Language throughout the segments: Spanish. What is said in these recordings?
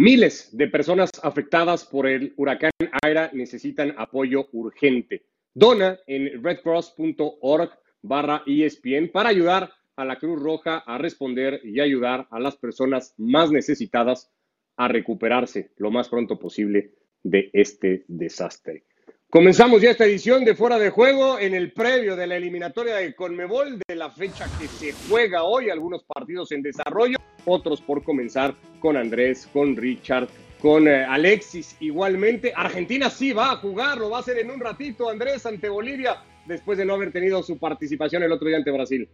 Miles de personas afectadas por el huracán Aira necesitan apoyo urgente. Dona en redcross.org barra ESPN para ayudar a la Cruz Roja a responder y ayudar a las personas más necesitadas a recuperarse lo más pronto posible de este desastre. Comenzamos ya esta edición de Fuera de Juego en el previo de la eliminatoria de Conmebol de la fecha que se juega hoy, algunos partidos en desarrollo, otros por comenzar con Andrés, con Richard, con eh, Alexis igualmente. Argentina sí va a jugar, lo va a hacer en un ratito Andrés ante Bolivia, después de no haber tenido su participación el otro día ante Brasil.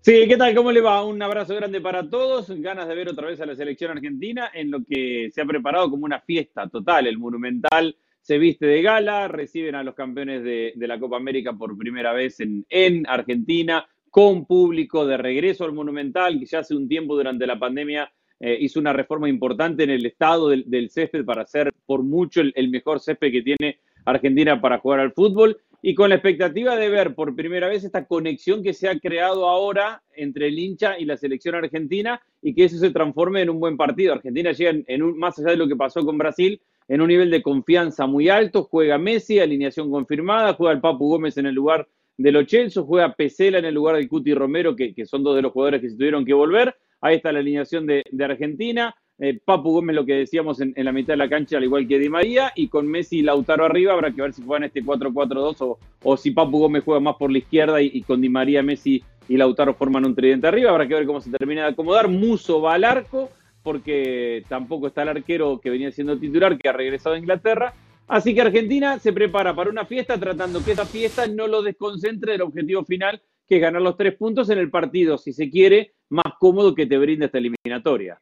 Sí, ¿qué tal? ¿Cómo le va? Un abrazo grande para todos. Ganas de ver otra vez a la selección argentina en lo que se ha preparado como una fiesta total, el Monumental se viste de gala, reciben a los campeones de, la Copa América por primera vez en, Argentina, con público de regreso al Monumental, que ya hace un tiempo durante la pandemia eh, hizo una reforma importante en el estado del, césped para ser por mucho el, mejor césped que tiene Argentina para jugar al fútbol y con la expectativa de ver por primera vez esta conexión que se ha creado ahora entre el hincha y la selección argentina y que eso se transforme en un buen partido. Argentina llega en un, más allá de lo que pasó con Brasil, en un nivel de confianza muy alto. Juega Messi, alineación confirmada, juega el Papu Gómez en el lugar de Lo Celso, juega Pesela en el lugar de Cuti Romero, que, son dos de los jugadores que se tuvieron que volver. Ahí está la alineación de, Argentina. Eh, Papu Gómez, lo que decíamos en, la mitad de la cancha, al igual que Di María, y con Messi y Lautaro arriba, habrá que ver si juegan este 4-4-2 o, si Papu Gómez juega más por la izquierda y, con Di María, Messi y Lautaro forman un tridente arriba. Habrá que ver cómo se termina de acomodar. Muso va al arco porque tampoco está el arquero que venía siendo titular, que ha regresado a Inglaterra. Así que Argentina se prepara para una fiesta tratando que esa fiesta no lo desconcentre del objetivo final, que es ganar los tres puntos en el partido, si se quiere, más cómodo que te brinda esta eliminatoria.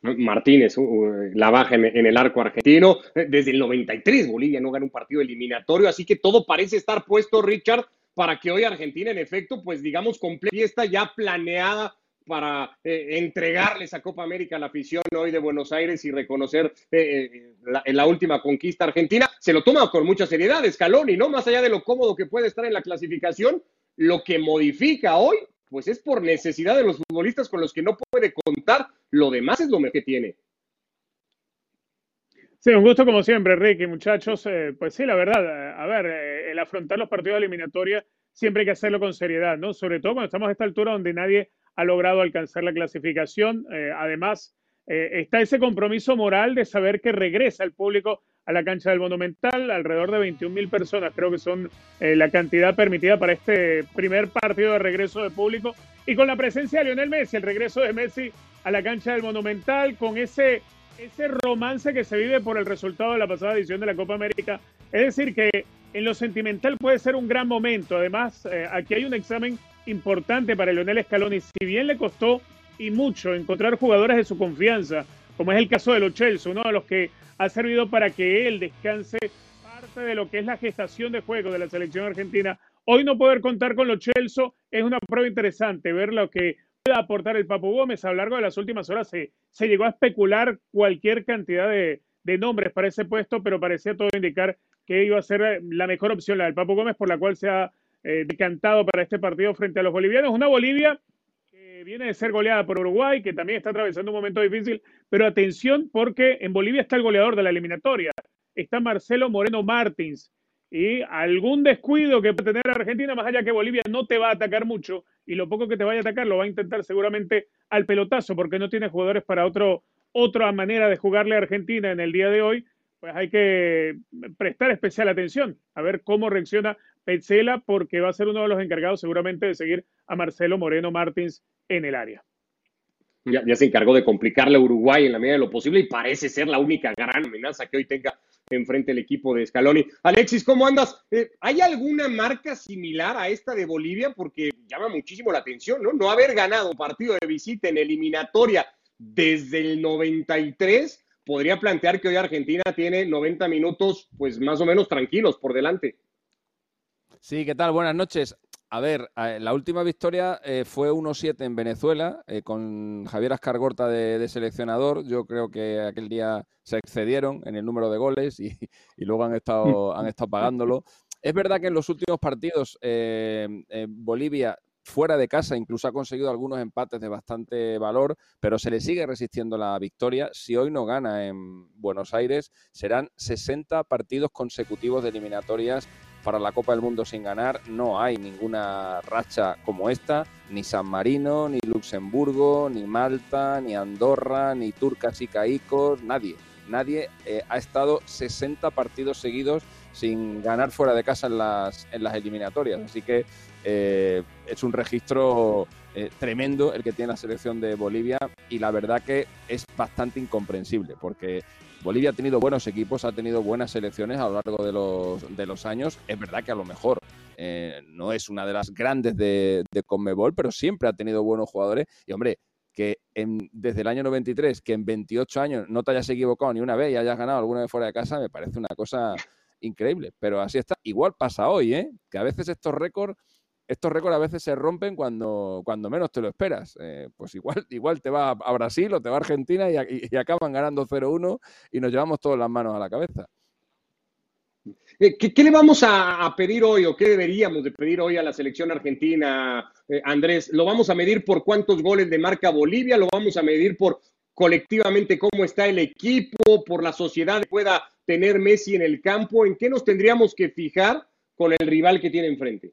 Martínez, uh, la baja en, el arco argentino. Desde el 93 Bolivia no gana un partido eliminatorio, así que todo parece estar puesto, Richard, para que hoy Argentina, en efecto, pues digamos, complete fiesta ya planeada para eh, entregarle esa Copa América a la afición hoy de Buenos Aires y reconocer eh, eh, la, la, última conquista argentina. Se lo toma con mucha seriedad Scaloni, ¿no? Más allá de lo cómodo que puede estar en la clasificación, lo que modifica hoy, pues es por necesidad de los futbolistas con los que no puede contar. Lo demás es lo que tiene. Sí, un gusto como siempre, Ricky, muchachos. pues sí, la verdad, a ver, el afrontar los partidos de eliminatoria siempre hay que hacerlo con seriedad, ¿no? Sobre todo cuando estamos a esta altura donde nadie ha logrado alcanzar la clasificación. Eh, además, eh, está ese compromiso moral de saber que regresa el público a la cancha del Monumental, alrededor de 21 mil personas, creo que son eh, la cantidad permitida para este primer partido de regreso de público. Y con la presencia de Lionel Messi, el regreso de Messi a la cancha del Monumental, con ese, ese romance que se vive por el resultado de la pasada edición de la Copa América. Es decir, que en lo sentimental puede ser un gran momento. Además, aquí hay un examen importante para Leonel Scaloni. Si bien le costó y mucho encontrar jugadores de su confianza, como es el caso de los Chelsea, uno de los que ha servido para que él descanse parte de lo que es la gestación de juego de la selección argentina. Hoy no poder contar con los Chelsea es una prueba interesante, ver lo que puede aportar el Papu Gómez. A lo largo de las últimas horas se, se llegó a especular cualquier cantidad de, de nombres para ese puesto, pero parecía todo indicar que iba a ser la mejor opción, la del Papu Gómez, por la cual se ha eh, decantado para este partido frente a los bolivianos. Una Bolivia que viene de ser goleada por Uruguay, que también está atravesando un momento difícil, pero atención porque en Bolivia está el goleador de la eliminatoria, está Marcelo Moreno Martins. Y algún descuido que puede tener Argentina, más allá que Bolivia no te va a atacar mucho, y lo poco que te vaya a atacar lo va a intentar seguramente al pelotazo, porque no tiene jugadores para otro, otra manera de jugarle a Argentina en el día de hoy, pues hay que prestar especial atención a ver cómo reacciona Petzela porque va a ser uno de los encargados seguramente de seguir a Marcelo Moreno Martins en el área. Ya, se encargó de complicarle a Uruguay en la medida de lo posible y parece ser la única gran amenaza que hoy tenga enfrente el equipo de Scaloni. Alexis, ¿cómo andas? Eh, ¿Hay alguna marca similar a esta de Bolivia? Porque llama muchísimo la atención, ¿no? No haber ganado partido de visita en eliminatoria desde el 93 podría plantear que hoy Argentina tiene 90 minutos, pues más o menos tranquilos por delante. Sí, ¿qué tal? Buenas noches. A ver, la última victoria eh, fue 1-7 en Venezuela eh, con Javier Ascargorta de, de, seleccionador. Yo creo que aquel día se excedieron en el número de goles y, luego han estado, han estado pagándolo. Es verdad que en los últimos partidos eh, Bolivia fuera de casa incluso ha conseguido algunos empates de bastante valor, pero se le sigue resistiendo la victoria. Si hoy no gana en Buenos Aires, serán 60 partidos consecutivos de eliminatorias para la Copa del Mundo sin ganar. No hay ninguna racha como esta, ni San Marino, ni Luxemburgo, ni Malta, ni Andorra, ni Turcas y Caicos, nadie. Nadie eh, ha estado 60 partidos seguidos sin ganar fuera de casa en las, en las eliminatorias. Así que eh, es un registro eh, tremendo el que tiene la selección de Bolivia y la verdad que es bastante incomprensible porque Bolivia ha tenido buenos equipos, ha tenido buenas selecciones a lo largo de los, de los años. Es verdad que a lo mejor eh, no es una de las grandes de, de Conmebol, pero siempre ha tenido buenos jugadores. Y hombre, que desde el año 93, que en 28 años no te hayas equivocado ni una vez y hayas ganado alguna vez fuera de casa, me parece una cosa increíble. Pero así está. Igual pasa hoy, ¿eh? Que a veces estos récords estos récords a veces se rompen cuando, cuando menos te lo esperas. Eh, pues igual, igual te va a Brasil o te va a Argentina y, acaban ganando 0-1 y nos llevamos todas las manos a la cabeza. Eh, ¿Qué, le vamos a, pedir hoy o qué deberíamos de pedir hoy a la selección argentina, eh, Andrés? ¿Lo vamos a medir por cuántos goles de marca Bolivia? ¿Lo vamos a medir por colectivamente cómo está el equipo, por la sociedad que pueda tener Messi en el campo? ¿En qué nos tendríamos que fijar con el rival que tiene enfrente?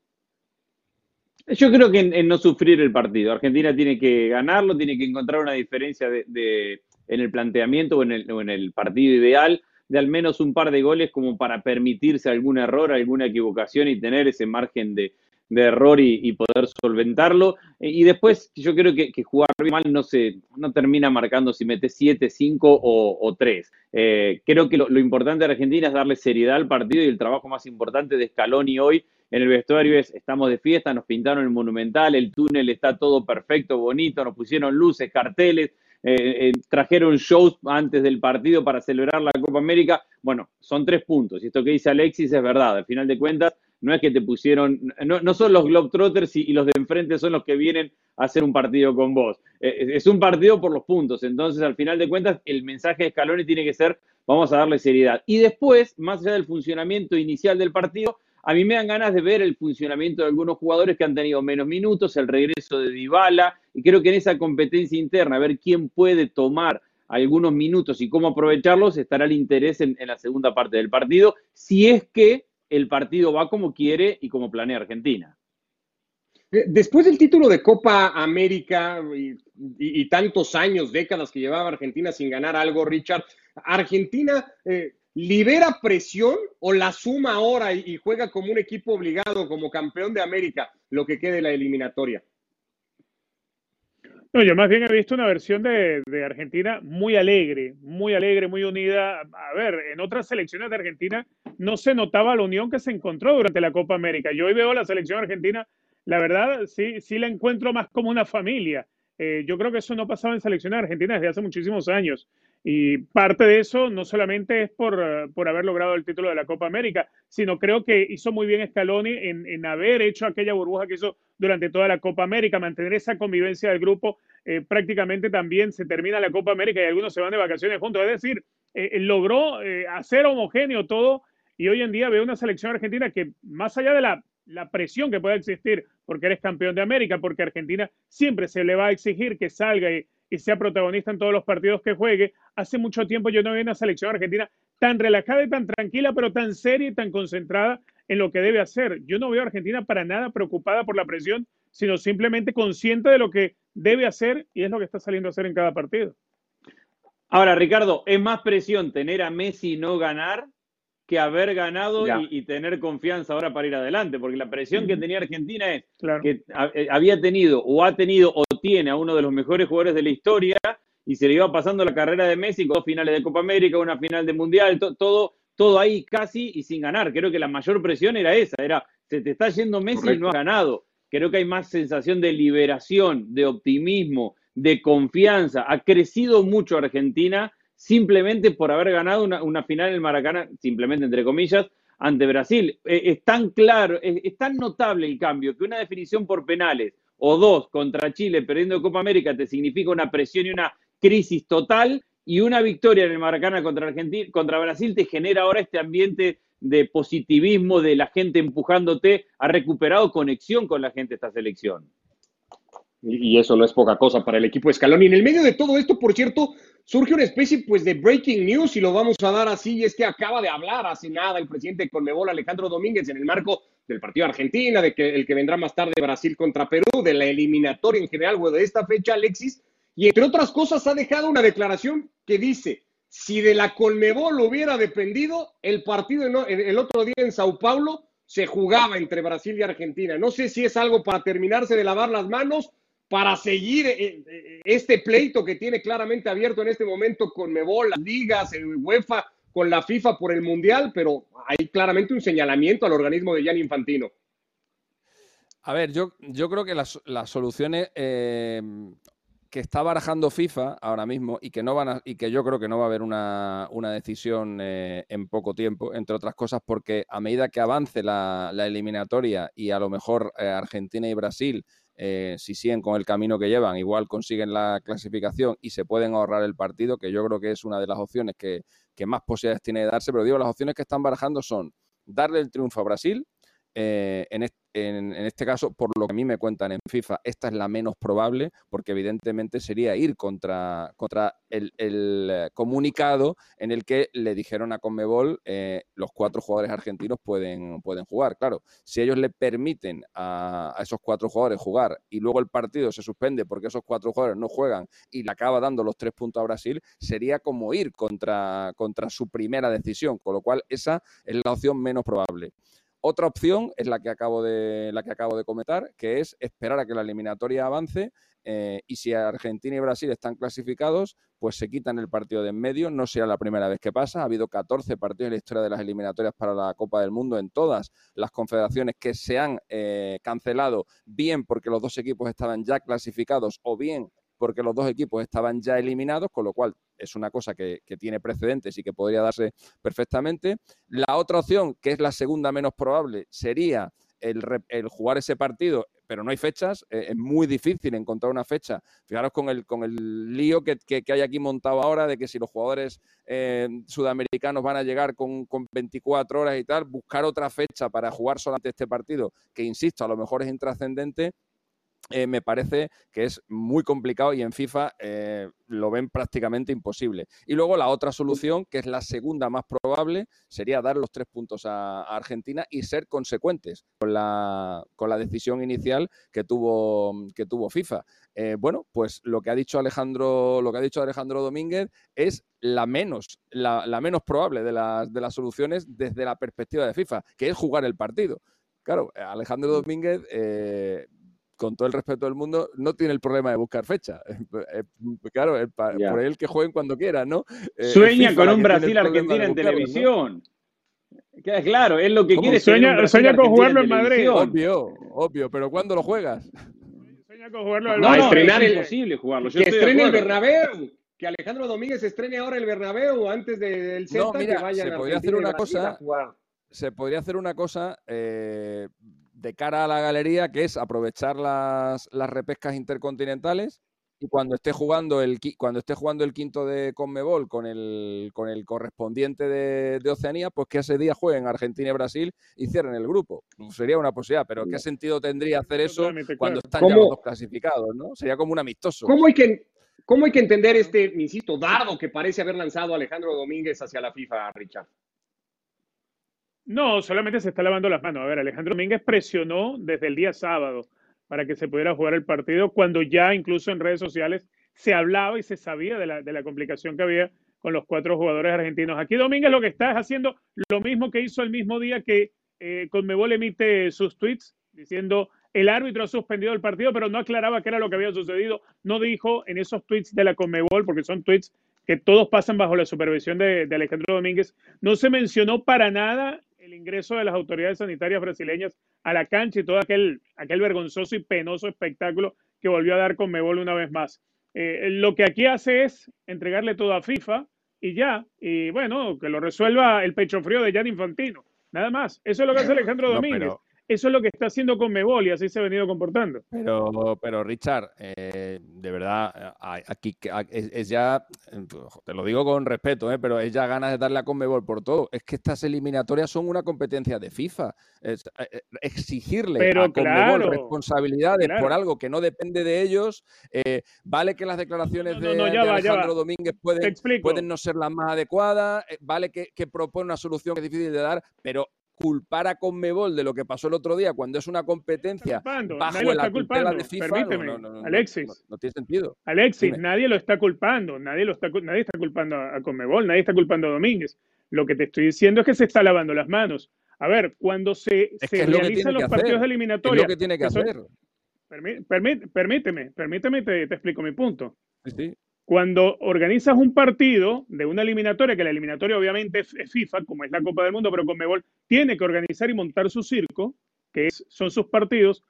Yo creo que en, no sufrir el partido. Argentina tiene que ganarlo, tiene que encontrar una diferencia de, en el planteamiento o en el, en el partido ideal de al menos un par de goles como para permitirse algún error, alguna equivocación y tener ese margen de, error y, poder solventarlo. Y después yo creo que, jugar mal no se no termina marcando si mete 7, 5 o, 3. Eh, creo que lo, lo, importante de Argentina es darle seriedad al partido y el trabajo más importante de Scaloni hoy en el vestuario es, estamos de fiesta, nos pintaron el monumental, el túnel está todo perfecto, bonito, nos pusieron luces, carteles, eh, eh, trajeron shows antes del partido para celebrar la Copa América. Bueno, son tres puntos. Y esto que dice Alexis es verdad. Al final de cuentas, no es que te pusieron, no, son los Globetrotters y, los de enfrente son los que vienen a hacer un partido con vos. Eh, es un partido por los puntos. Entonces, al final de cuentas, el mensaje de Scaloni tiene que ser, vamos a darle seriedad. Y después, más allá del funcionamiento inicial del partido, a mí me dan ganas de ver el funcionamiento de algunos jugadores que han tenido menos minutos, el regreso de Dybala, y creo que en esa competencia interna, a ver quién puede tomar algunos minutos y cómo aprovecharlos, estará el interés en, la segunda parte del partido, si es que el partido va como quiere y como planea Argentina. Eh, después del título de Copa América y, tantos años, décadas que llevaba Argentina sin ganar algo, Richard, Argentina eh, libera presión o la suma ahora y, juega como un equipo obligado, como campeón de América, lo que quede la eliminatoria? No, yo más bien he visto una versión de, Argentina muy alegre, muy alegre, muy unida. A ver, en otras selecciones de Argentina no se notaba la unión que se encontró durante la Copa América. Yo hoy veo la selección argentina, la verdad, sí, sí la encuentro más como una familia. Eh, yo creo que eso no pasaba en selecciones argentinas desde hace muchísimos años. Y parte de eso no solamente es por, eh, por, haber logrado el título de la Copa América, sino creo que hizo muy bien Scaloni en, en haber hecho aquella burbuja que hizo durante toda la Copa América, mantener esa convivencia del grupo. Eh, prácticamente también se termina la Copa América y algunos se van de vacaciones juntos. Es decir, eh, logró hacer homogéneo todo y hoy en día veo una selección argentina que más allá de la, la presión que pueda existir porque eres campeón de América, porque Argentina siempre se le va a exigir que salga y y sea protagonista en todos los partidos que juegue. Hace mucho tiempo yo no vi una selección argentina tan relajada y tan tranquila, pero tan seria y tan concentrada en lo que debe hacer. Yo no veo a Argentina para nada preocupada por la presión, sino simplemente consciente de lo que debe hacer y es lo que está saliendo a hacer en cada partido. Ahora, Ricardo, ¿es más presión tener a Messi y no ganar que haber ganado y, tener confianza ahora para ir adelante, porque la presión que tenía Argentina es que eh, había tenido o ha tenido o tiene a uno de los mejores jugadores de la historia y se le iba pasando la carrera de Messi con dos finales de Copa América, una final de Mundial, todo, todo ahí casi y sin ganar. Creo que la mayor presión era esa, era se te está yendo Messi y no ha ganado. Creo que hay más sensación de liberación, de optimismo, de confianza. Ha crecido mucho Argentina simplemente por haber ganado una, final en el Maracaná, simplemente entre comillas, ante Brasil. Eh, es tan claro, es, tan notable el cambio que una definición por penales o dos contra Chile perdiendo Copa América te significa una presión y una crisis total y una victoria en el Maracaná contra, Argentina, contra Brasil te genera ahora este ambiente de positivismo, de la gente empujándote, ha recuperado conexión con la gente esta selección. Y, eso no es poca cosa para el equipo de Scaloni. En el medio de todo esto, por cierto, surge una especie pues de breaking news y lo vamos a dar así, y es que acaba de hablar hace nada el presidente de Conmebol, Alejandro Domínguez, en el marco del partido Argentina, de que el que vendrá más tarde Brasil contra Perú, de la eliminatoria en general o de esta fecha, Alexis, y entre otras cosas ha dejado una declaración que dice, si de la Colmebol hubiera dependido, el partido el otro día en Sao Paulo se jugaba entre Brasil y Argentina. No sé si es algo para terminarse de lavar las manos, para seguir eh, eh, este pleito que tiene claramente abierto en este momento con Mebol, las ligas, el UEFA, con la FIFA por el Mundial, pero hay claramente un señalamiento al organismo de Gianni Infantino. A ver, yo, yo creo que las, soluciones eh, que está barajando FIFA ahora mismo y que no van y que yo creo que no va a haber una, decisión eh, en poco tiempo, entre otras cosas porque a medida que avance la, eliminatoria y a lo mejor Argentina y Brasil eh, si siguen con el camino que llevan, igual consiguen la clasificación y se pueden ahorrar el partido, que yo creo que es una de las opciones que, que más posibilidades tiene de darse, pero digo, las opciones que están barajando son darle el triunfo a Brasil, eh, en, este, caso, por lo que a mí me cuentan en FIFA, esta es la menos probable, porque evidentemente sería ir contra, contra el, comunicado en el que le dijeron a Conmebol eh, los cuatro jugadores argentinos pueden, pueden jugar. Claro, si ellos le permiten a, esos cuatro jugadores jugar y luego el partido se suspende porque esos cuatro jugadores no juegan y le acaba dando los tres puntos a Brasil, sería como ir contra, contra su primera decisión, con lo cual esa es la opción menos probable. Otra opción es la que acabo de, la que acabo de comentar, que es esperar a que la eliminatoria avance eh, y si Argentina y Brasil están clasificados, pues se quitan el partido de en medio. No será la primera vez que pasa. Ha habido 14 partidos en la historia de las eliminatorias para la Copa del Mundo en todas las confederaciones que se han eh, cancelado, bien porque los dos equipos estaban ya clasificados o bien porque los dos equipos estaban ya eliminados, con lo cual es una cosa que, tiene precedentes y que podría darse perfectamente. La otra opción, que es la segunda menos probable, sería el, jugar ese partido, pero no hay fechas, eh, es muy difícil encontrar una fecha. Fijaros con el, con el lío que, hay aquí montado ahora de que si los jugadores eh, sudamericanos van a llegar con, con, 24 horas y tal, buscar otra fecha para jugar solamente este partido, que insisto, a lo mejor es intrascendente, eh, me parece que es muy complicado y en FIFA eh, lo ven prácticamente imposible. Y luego la otra solución, que es la segunda más probable, sería dar los tres puntos a, Argentina y ser consecuentes con la, con la decisión inicial que tuvo, que tuvo FIFA. Eh, bueno, pues lo que ha dicho Alejandro, lo que ha dicho Alejandro Domínguez es la menos, la, la menos probable de las, de las soluciones desde la perspectiva de FIFA, que es jugar el partido. Claro, Alejandro Domínguez con todo el respeto del mundo, no tiene el problema de buscar fecha. Eh, claro, por él que jueguen cuando quieran, ¿no? Eh, sueña con un Brasil-Argentina en televisión. Queda claro, es lo que quiere. Sueña, sueña con jugarlo en, Madrid. Obvio, obvio, pero ¿cuándo lo juegas? Sueña con jugarlo en no, estrenar es imposible jugarlo. que estrene el Bernabéu. Que Alejandro Domínguez estrene ahora el Bernabéu antes del Celta no, mira, que vayan se podría hacer una cosa. Se podría hacer una cosa eh, de cara a la galería, que es aprovechar las, las repescas intercontinentales y cuando esté jugando el cuando esté jugando el quinto de Conmebol con el con el correspondiente de, Oceanía, pues que ese día jueguen Argentina y Brasil y cierren el grupo. Sería una posibilidad, pero ¿qué sentido tendría hacer eso cuando están ya los dos clasificados, no? Sería como un amistoso. ¿Cómo hay que cómo hay que entender este, insisto, dardo que parece haber lanzado Alejandro Domínguez hacia la FIFA, Richard? No, solamente se está lavando las manos. A ver, Alejandro Domínguez presionó desde el día sábado para que se pudiera jugar el partido, cuando ya incluso en redes sociales se hablaba y se sabía de la, de la complicación que había con los cuatro jugadores argentinos. Aquí Domínguez lo que está es haciendo lo mismo que hizo el mismo día que eh, Conmebol emite sus tweets diciendo el árbitro ha suspendido el partido, pero no aclaraba qué era lo que había sucedido. No dijo en esos tweets de la Conmebol, porque son tweets que todos pasan bajo la supervisión de, de Alejandro Domínguez, no se mencionó para nada el ingreso de las autoridades sanitarias brasileñas a la cancha y todo aquel, aquel vergonzoso y penoso espectáculo que volvió a dar con Mebol una vez más. Eh, lo que aquí hace es entregarle todo a FIFA y ya, y bueno, que lo resuelva el pecho frío de Jan Infantino. Nada más. Eso es lo que hace Alejandro Domínguez. Eso es lo que está haciendo Conmebol y así se ha venido comportando. Pero, pero Richard, eh, de verdad, aquí es, ya, te lo digo con respeto, eh, pero es ya ganas de darle a Conmebol por todo. Es que estas eliminatorias son una competencia de FIFA. Eh, exigirle a Conmebol responsabilidades por algo que no depende de ellos. vale que las declaraciones de, Alejandro Domínguez pueden, pueden, no ser las más adecuadas, vale que, que propone una solución que es difícil de dar, pero culpar a Conmebol de lo que pasó el otro día cuando es una competencia bajo la tutela de FIFA Permíteme, Alexis. No, tiene sentido. Alexis, nadie lo está culpando, nadie lo está nadie está culpando a Conmebol, nadie está culpando a Domínguez. Lo que te estoy diciendo es que se está lavando las manos. A ver, cuando se, se realizan los partidos de eliminatoria, es lo que tiene que hacer. permíteme, permíteme, te, te explico mi punto. Sí, sí. Cuando organizas un partido de una eliminatoria, que la eliminatoria obviamente es FIFA, como es la Copa del Mundo, pero Conmebol tiene que organizar y montar su circo, que son sus partidos,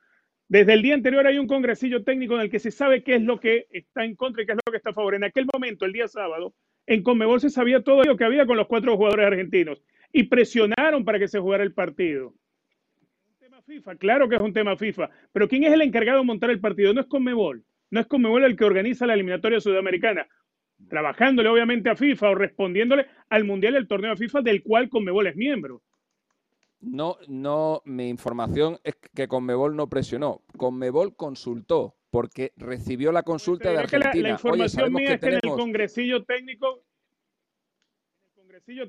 desde el día anterior hay un congresillo técnico en el que se sabe qué es lo que está en contra y qué es lo que está a favor. En aquel momento, el día sábado, en Conmebol se sabía todo lo que había con los cuatro jugadores argentinos y presionaron para que se jugara el partido. Un tema FIFA, claro que es un tema FIFA, pero ¿quién es el encargado de montar el partido? No es Conmebol. No es Conmebol el que organiza la eliminatoria sudamericana, trabajándole obviamente a FIFA o respondiéndole al Mundial del torneo de FIFA del cual Conmebol es miembro. No, no, mi información es que Conmebol no presionó. Conmebol consultó porque recibió la consulta de Argentina. La, la información mía es que en el congresillo técnico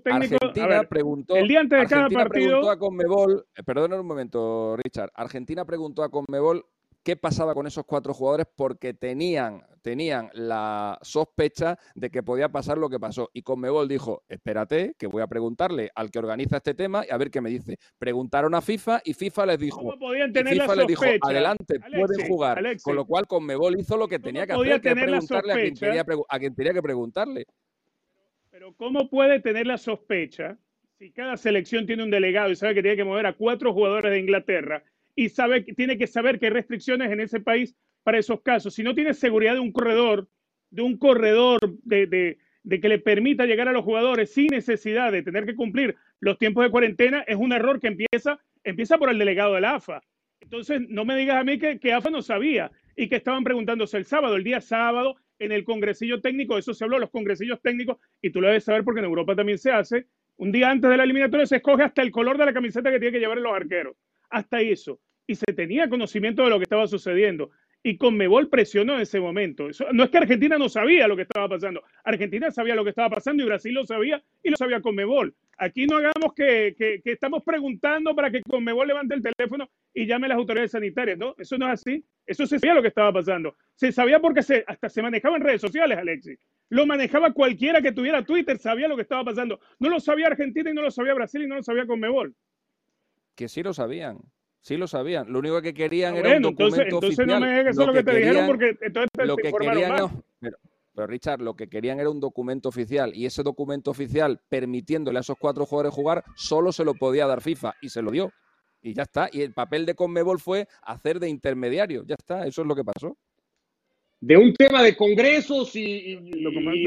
Argentina preguntó, el día antes de cada partido. Preguntó a Conmebol, eh, perdona un momento, Richard. Argentina preguntó a Conmebol qué pasaba con esos cuatro jugadores porque tenían, tenían la sospecha de que podía pasar lo que pasó. Y Conmebol dijo, espérate, que voy a preguntarle al que organiza este tema y a ver qué me dice. Preguntaron a FIFA y FIFA les dijo, FIFA les dijo, adelante, pueden jugar. Con lo cual Conmebol hizo lo que tenía que hacer, que preguntarle a quien, a quien tenía que preguntarle. Pero ¿cómo puede tener la sospecha si cada selección tiene un delegado y sabe que tiene que mover a cuatro jugadores de Inglaterra y sabe, tiene que saber que hay restricciones en ese país para esos casos. Si no tiene seguridad de un corredor, de un corredor de, que le permita llegar a los jugadores sin necesidad de tener que cumplir los tiempos de cuarentena, es un error que empieza, empieza por el delegado de la AFA. Entonces, no me digas a mí que, que AFA no sabía y que estaban preguntándose el sábado, el día sábado, en el congresillo técnico, eso se habló, los congresillos técnicos, y tú lo debes saber porque en Europa también se hace, un día antes de la eliminatoria se escoge hasta el color de la camiseta que tiene que llevar los arqueros hasta eso. Y se tenía conocimiento de lo que estaba sucediendo. Y Conmebol presionó en ese momento. no es que Argentina no sabía lo que estaba pasando. Argentina sabía lo que estaba pasando y Brasil lo sabía y lo sabía Conmebol. Aquí no hagamos que, que, estamos preguntando para que Conmebol levante el teléfono y llame a las autoridades sanitarias. No, eso no es así. Eso se sabía lo que estaba pasando. Se sabía porque se, hasta se manejaba en redes sociales, Alexis. Lo manejaba cualquiera que tuviera Twitter, sabía lo que estaba pasando. No lo sabía Argentina y no lo sabía Brasil y no lo sabía Conmebol. Que sí lo sabían. Sí lo sabían. Lo único que querían ah, era un documento entonces, oficial. no me digas que eso es lo que, te dijeron porque entonces te lo que querían, pero, Richard, lo que querían era un documento oficial y ese documento oficial permitiéndole a esos cuatro jugadores jugar solo se lo podía dar FIFA y se lo dio. Y ya está. Y el papel de Conmebol fue hacer de intermediario. Ya está. Eso es lo que pasó. De un tema de congresos y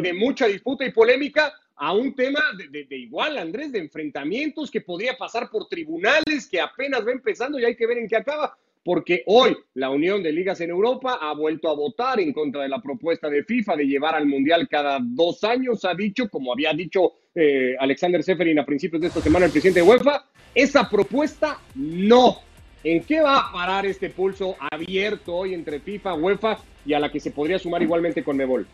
de mucha disputa y polémica a un tema de, igual, Andrés, de enfrentamientos que podría pasar por tribunales, que apenas va empezando y hay que ver en qué acaba, porque hoy la Unión de Ligas en Europa ha vuelto a votar en contra de la propuesta de FIFA de llevar al Mundial cada dos años, ha dicho, como había dicho eh, Alexander Seferin a principios de esta semana, el presidente de UEFA, esa propuesta no. ¿En qué va a parar este pulso abierto hoy entre FIFA, UEFA y a la que se podría sumar igualmente con Mebol?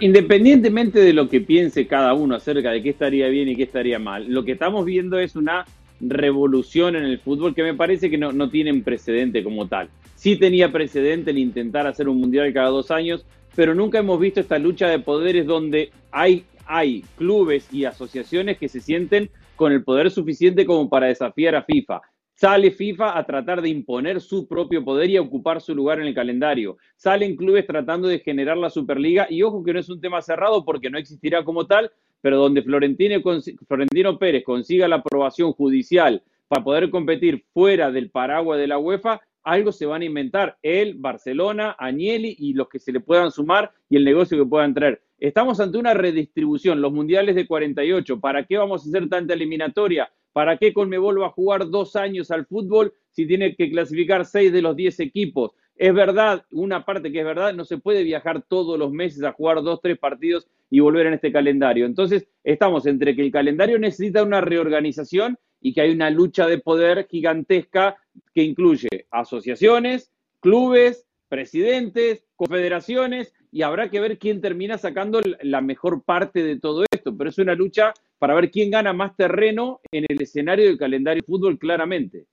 Independientemente de lo que piense cada uno acerca de qué estaría bien y qué estaría mal, lo que estamos viendo es una revolución en el fútbol que me parece que no, no tienen precedente como tal. Sí tenía precedente el intentar hacer un mundial cada dos años, pero nunca hemos visto esta lucha de poderes donde hay, hay clubes y asociaciones que se sienten con el poder suficiente como para desafiar a FIFA. Sale FIFA a tratar de imponer su propio poder y ocupar su lugar en el calendario. Salen clubes tratando de generar la Superliga y ojo que no es un tema cerrado porque no existirá como tal, pero donde Florentino, Florentino Pérez consiga la aprobación judicial para poder competir fuera del paraguas de la UEFA, algo se van a inventar. Él, Barcelona, Agnelli y los que se le puedan sumar y el negocio que puedan traer. Estamos ante una redistribución, los mundiales de 48. ¿Para qué vamos a hacer tanta eliminatoria? ¿Para qué Conmebol va a jugar dos años al fútbol si tiene que clasificar seis de los diez equipos? Es verdad, una parte que es verdad, no se puede viajar todos los meses a jugar dos, tres partidos y volver en este calendario. Entonces, estamos entre que el calendario necesita una reorganización y que hay una lucha de poder gigantesca que incluye asociaciones, clubes, presidentes, confederaciones, y habrá que ver quién termina sacando la mejor parte de todo esto. Pero es una lucha para ver quién gana más terreno en el escenario del calendario de fútbol claramente.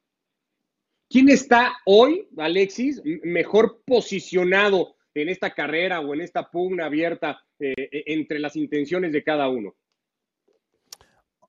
¿Quién está hoy, Alexis, mejor posicionado en esta carrera o en esta pugna abierta eh, entre las intenciones de cada uno?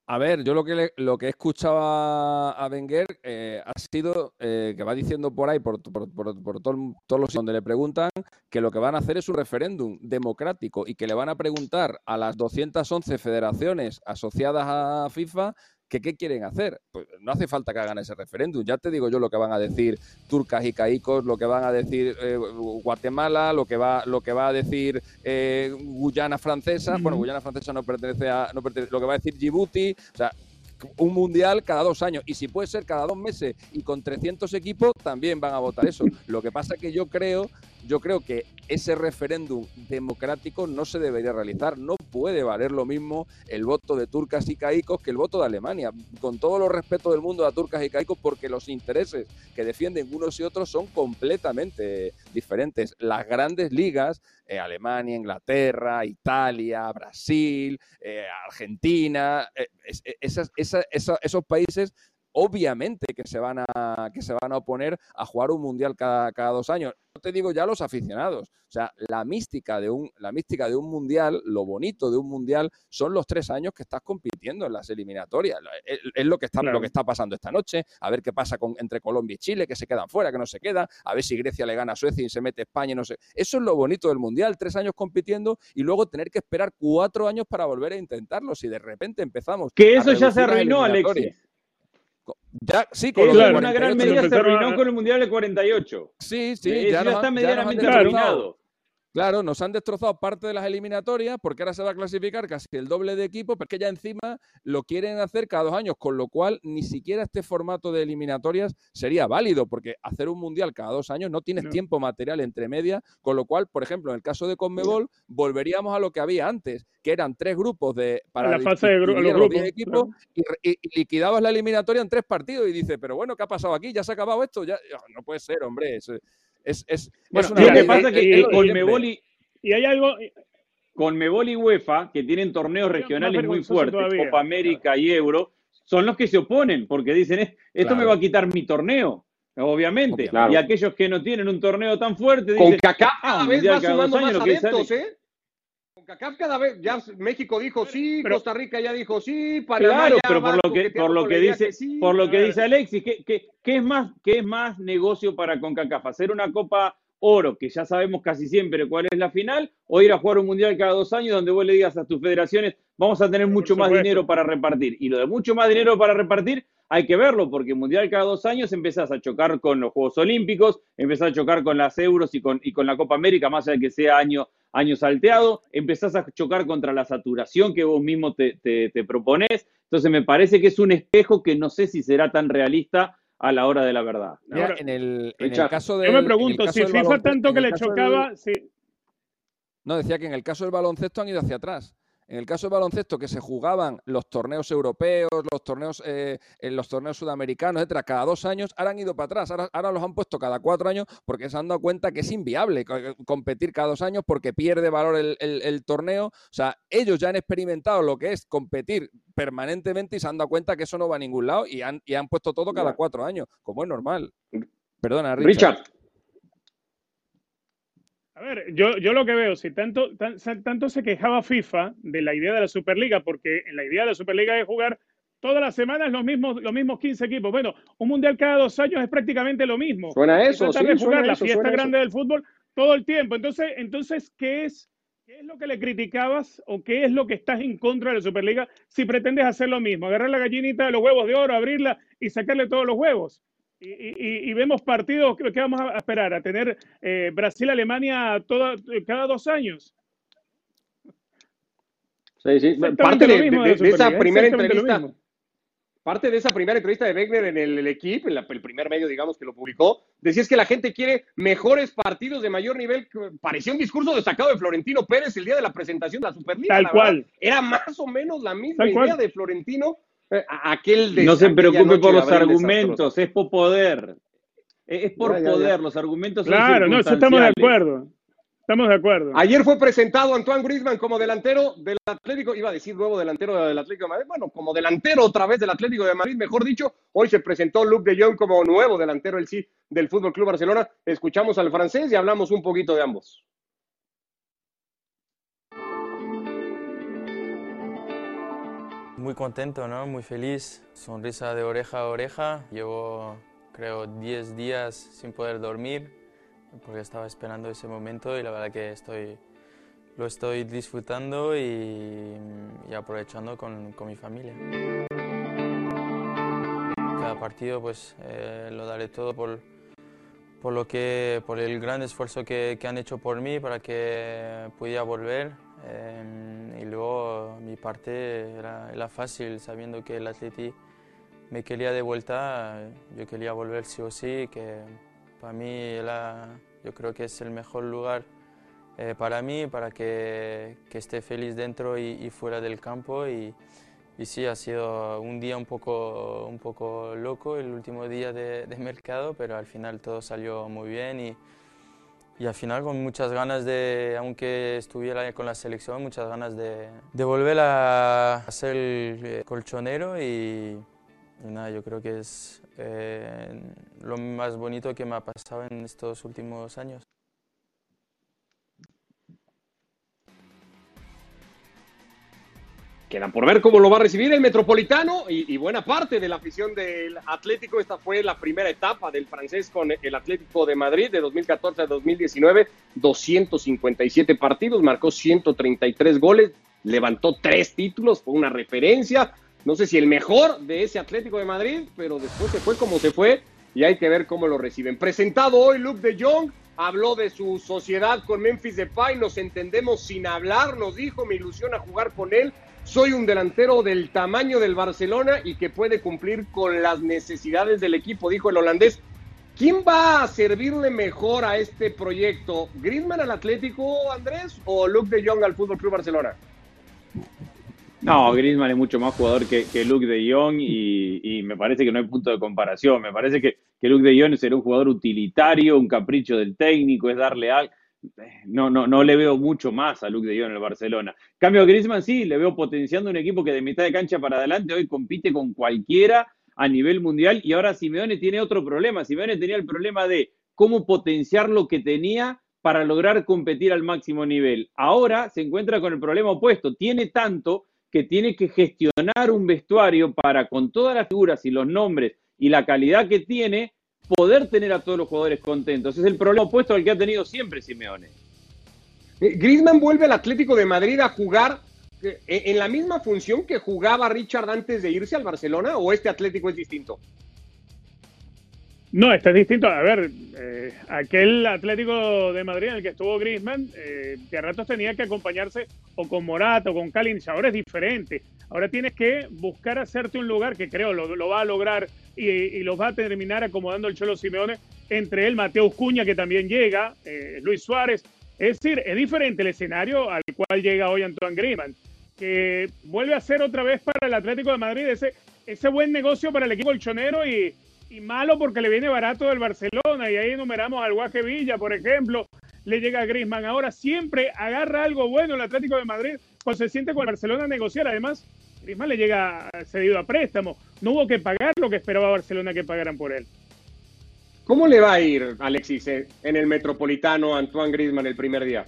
A ver, yo lo que, lo que he escuchado a, Wenger eh, ha sido eh, que va diciendo por ahí, por, por, por, todos los sitios donde le preguntan, que lo que van a hacer es un referéndum democrático y que le van a preguntar a las 211 federaciones asociadas a FIFA que qué quieren hacer. Pues no hace falta que hagan ese referéndum. Ya te digo yo lo que van a decir turcas y caicos, lo que van a decir eh, Guatemala, lo que va, lo que va a decir eh, Guyana francesa. Bueno, Guyana francesa no pertenece a, no pertenece, lo que va a decir Djibouti. O sea, un mundial cada dos años. Y si puede ser cada dos meses y con 300 equipos, también van a votar eso. Lo que pasa es que yo creo yo creo que ese referéndum democrático no se debería realizar. No puede valer lo mismo el voto de turcas y caicos que el voto de Alemania. Con todo los respeto del mundo a turcas y caicos, porque los intereses que defienden unos y otros son completamente diferentes. Las grandes ligas, eh, Alemania, Inglaterra, Italia, Brasil, eh, Argentina, eh, esos países obviamente que se van a, que se van a oponer a jugar un mundial cada, cada dos años. No te digo ya los aficionados. O sea, la mística, de un, la mística de un mundial, lo bonito de un mundial, son los tres años que estás compitiendo en las eliminatorias. Es, lo, que está, lo que está pasando esta noche. A ver qué pasa con, entre Colombia y Chile, que se quedan fuera, que no se quedan. A ver si Grecia le gana a Suecia y se mete España, no sé. Eso es lo bonito del mundial. Tres años compitiendo y luego tener que esperar cuatro años para volver a intentarlo. Si de repente empezamos. Que eso ya se arruinó, Alexis. Ya, sí, con una gran medida se arruinó con el Mundial del 48. Sí, sí, ya, está medianamente arruinado. Claro, nos han destrozado parte de las eliminatorias porque ahora se va a clasificar casi el doble de equipo, porque ya encima lo quieren hacer cada dos años, con lo cual ni siquiera este formato de eliminatorias sería válido, porque hacer un mundial cada dos años no tienes tiempo material entre medias, con lo cual, por ejemplo, en el caso de Conmebol, volveríamos a lo que había antes, que eran tres grupos de para la fase de los equipos y, liquidabas la eliminatoria en tres partidos y dices, pero bueno, ¿qué ha pasado aquí? ¿Ya se ha acabado esto? Ya, no puede ser, hombre. Es, es, bueno, lo que pasa es que Conmebol y, y hay algo... Conmebol y UEFA, que tienen torneos regionales muy fuertes, Copa América y Euro, son los que se oponen, porque dicen, esto me va a quitar mi torneo. Obviamente. Y aquellos que no tienen un torneo tan fuerte dicen. Con cada ah, vez va sumando más adeptos, ¿eh? Con CACAF cada vez. Ya México dijo sí, Costa Rica ya dijo sí, Panamá Claro, pero por lo que, por lo que dice, por lo que dice Alexis, ¿qué, qué, es más, ¿qué es más negocio para CONCACAF? ¿Hacer una Copa Oro, que ya sabemos casi siempre cuál es la final, o ir a jugar un mundial cada dos años donde vos le digas a tus federaciones, vamos a tener mucho más dinero para repartir. Y lo de mucho más dinero para repartir hay que verlo, porque mundial cada dos años empezás a chocar con los Juegos Olímpicos, empezás a chocar con las Euros y con, y con la Copa América, más allá de que sea año, año salteado, empezás a chocar contra la saturación que vos mismo te, te, te proponés. Entonces me parece que es un espejo que no sé si será tan realista a la hora de la verdad. en, el, caso de. Yo me pregunto, si FIFA tanto que le chocaba. No, decía que en el caso del baloncesto han ido hacia atrás. En el caso del baloncesto, que se jugaban los torneos europeos, los torneos, eh, en los torneos sudamericanos, etcétera, cada dos años, ahora han ido para atrás. Ahora, los han puesto cada cuatro años porque se han dado cuenta que es inviable competir cada dos años porque pierde valor el, torneo. O sea, ellos ya han experimentado lo que es competir permanentemente y se han dado cuenta que eso no va a ningún lado y han, y han puesto todo cada cuatro años, como es normal. Perdona, Richard. A ver, yo, yo lo que veo, si tanto, tanto se quejaba FIFA de la idea de la Superliga, porque en la idea de la Superliga es jugar todas las semanas los mismos, los mismos 15 equipos. Bueno, un mundial cada dos años es prácticamente lo mismo. Suena eso, sí, de jugar la fiesta grande del fútbol todo el tiempo. Entonces, entonces ¿qué es, ¿qué es lo que le criticabas o qué es lo que estás en contra de la Superliga si pretendes hacer lo mismo? Agarrar la gallinita de los huevos de oro, abrirla y sacarle todos los huevos. Y, vemos partidos que, vamos a esperar, a tener eh, Brasil-Alemania cada dos años. Sí, sí. Parte de, esa primera entrevista. parte de esa primera entrevista de Wegner en el, equipo, en el primer medio, digamos, que lo publicó, decías que la gente quiere mejores partidos de mayor nivel. Parecía un discurso destacado de Florentino Pérez el día de la presentación de la Superliga. Tal cual. Era más o menos la misma idea de Florentino. Eh, aquel de no se preocupe por los argumentos, es por poder. Es por poder, los argumentos Claro, no, eso estamos de acuerdo. Estamos de acuerdo. Ayer fue presentado Antoine Griezmann como delantero del Atlético, iba a decir nuevo delantero del Atlético de Madrid, bueno, como delantero otra vez del Atlético de Madrid, mejor dicho, hoy se presentó Luc de Jong como nuevo delantero el sí del Fútbol Club Barcelona. Escuchamos al francés y hablamos un poquito de ambos. Muy contento, ¿no? Muy feliz, sonrisa de oreja a oreja. Llevo, creo, 10 días sin poder dormir porque estaba esperando ese momento y la verdad que estoy, lo estoy disfrutando y, aprovechando con, con, mi familia. Cada partido pues eh, lo daré todo por, por, lo que, por el gran esfuerzo que, que han hecho por mí para que pudiera volver. Eh, y luego mi parte era, era fácil, sabiendo que el Atleti me quería de vuelta, yo quería volver sí o sí, que para mí yo creo que es el mejor lugar eh, para mí, para que, que, esté feliz dentro y, fuera del campo. Y, y, sí, ha sido un día un poco, un poco loco, el último día de, de mercado, pero al final todo salió muy bien y, y al final con muchas ganas de, aunque estuviera con la selección, muchas ganas de, de volver a ser el colchonero y, y nada, yo creo que es eh, lo más bonito que me ha pasado en estos últimos años. Queda por ver cómo lo va a recibir el Metropolitano y, buena parte de la afición del Atlético. Esta fue la primera etapa del francés con el Atlético de Madrid de 2014 a 2019. 257 partidos, marcó 133 goles, levantó tres títulos, fue una referencia no sé si el mejor de ese Atlético de Madrid, pero después se fue como se fue y hay que ver cómo lo reciben. Presentado hoy Luke de Jong, habló de su sociedad con Memphis Depay, nos entendemos sin hablar, nos dijo, me ilusiona jugar con él, soy un delantero del tamaño del Barcelona y que puede cumplir con las necesidades del equipo, dijo el holandés. ¿Quién va a servirle mejor a este proyecto? ¿Griezmann al Atlético, Andrés, o Luke de Jong al Fútbol Club Barcelona? No, Griezmann es mucho más jugador que, que Luke de Jong y, me parece que no hay punto de comparación. Me parece que, que Luke de Jong será un jugador utilitario, un capricho del técnico, es darle algo. No, no, no le veo mucho más a Luke de Jong en el Barcelona. Cambio a Griezmann sí, le veo potenciando un equipo que de mitad de cancha para adelante hoy compite con cualquiera a nivel mundial y ahora Simeone tiene otro problema. Simeone tenía el problema de cómo potenciar lo que tenía para lograr competir al máximo nivel. Ahora se encuentra con el problema opuesto. Tiene tanto que tiene que gestionar un vestuario para, con todas las figuras y los nombres y la calidad que tiene, poder tener a todos los jugadores contentos. Es el problema opuesto al que ha tenido siempre Simeone. Eh, Griezmann vuelve al Atlético de Madrid a jugar eh, en la misma función que jugaba Richard antes de irse al Barcelona o este Atlético es distinto? No, este es distinto. A ver, eh, aquel Atlético de Madrid en el que estuvo Griezmann, eh, que a ratos tenía que acompañarse o con Morata o con Kalinic. Ahora es diferente. Ahora tienes que buscar hacerte un lugar que creo lo, va a lograr y, los va a terminar acomodando el Cholo Simeone. Entre él, Mateus Cuña, que también llega, eh, Luis Suárez. Es decir, es diferente el escenario al cual llega hoy Antoine Griezmann, que vuelve a ser otra vez para el Atlético de Madrid ese, ese buen negocio para el equipo colchonero y y malo porque le viene barato del Barcelona y ahí enumeramos al Guaje Villa, por ejemplo, le llega a Griezmann. Ahora siempre agarra algo bueno el Atlético de Madrid cuando se siente con el Barcelona a negociar. Además, Griezmann le llega cedido a préstamo. No hubo que pagar lo que esperaba Barcelona que pagaran por él. ¿Cómo le va a ir, Alexis, en el Metropolitano Antoine Griezmann el primer día?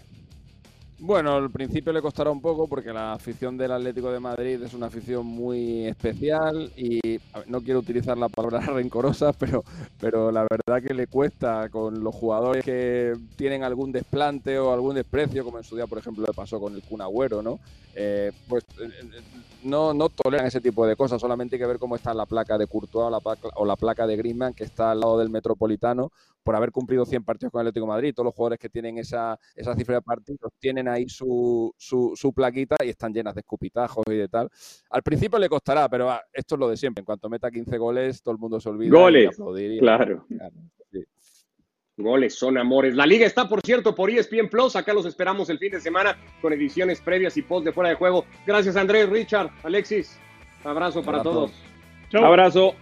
Bueno, al principio le costará un poco porque la afición del Atlético de Madrid es una afición muy especial y no quiero utilizar la palabra rencorosa, pero, pero la verdad que le cuesta con los jugadores que tienen algún desplante o algún desprecio, como en su día, por ejemplo, le pasó con el Kun Agüero, ¿no? Eh, pues eh, eh, no, no toleran ese tipo de cosas, solamente hay que ver cómo está la placa de Courtois o la placa, o la placa de Griezmann que está al lado del Metropolitano por haber cumplido 100 partidos con el Atlético de Madrid. Todos los jugadores que tienen esa, esa cifra de partidos tienen ahí su, su, su plaquita y están llenas de escupitajos y de tal. Al principio le costará, pero ah, esto es lo de siempre. En cuanto meta 15 goles, todo el mundo se olvida. y Goles, y- claro. sí. Goles son amores. La liga está, por cierto, por ESPN Plus. Acá los esperamos el fin de semana con ediciones previas y post de fuera de juego. Gracias, Andrés, Richard, Alexis. Abrazo para Abrazo. todos. Chau. Abrazo.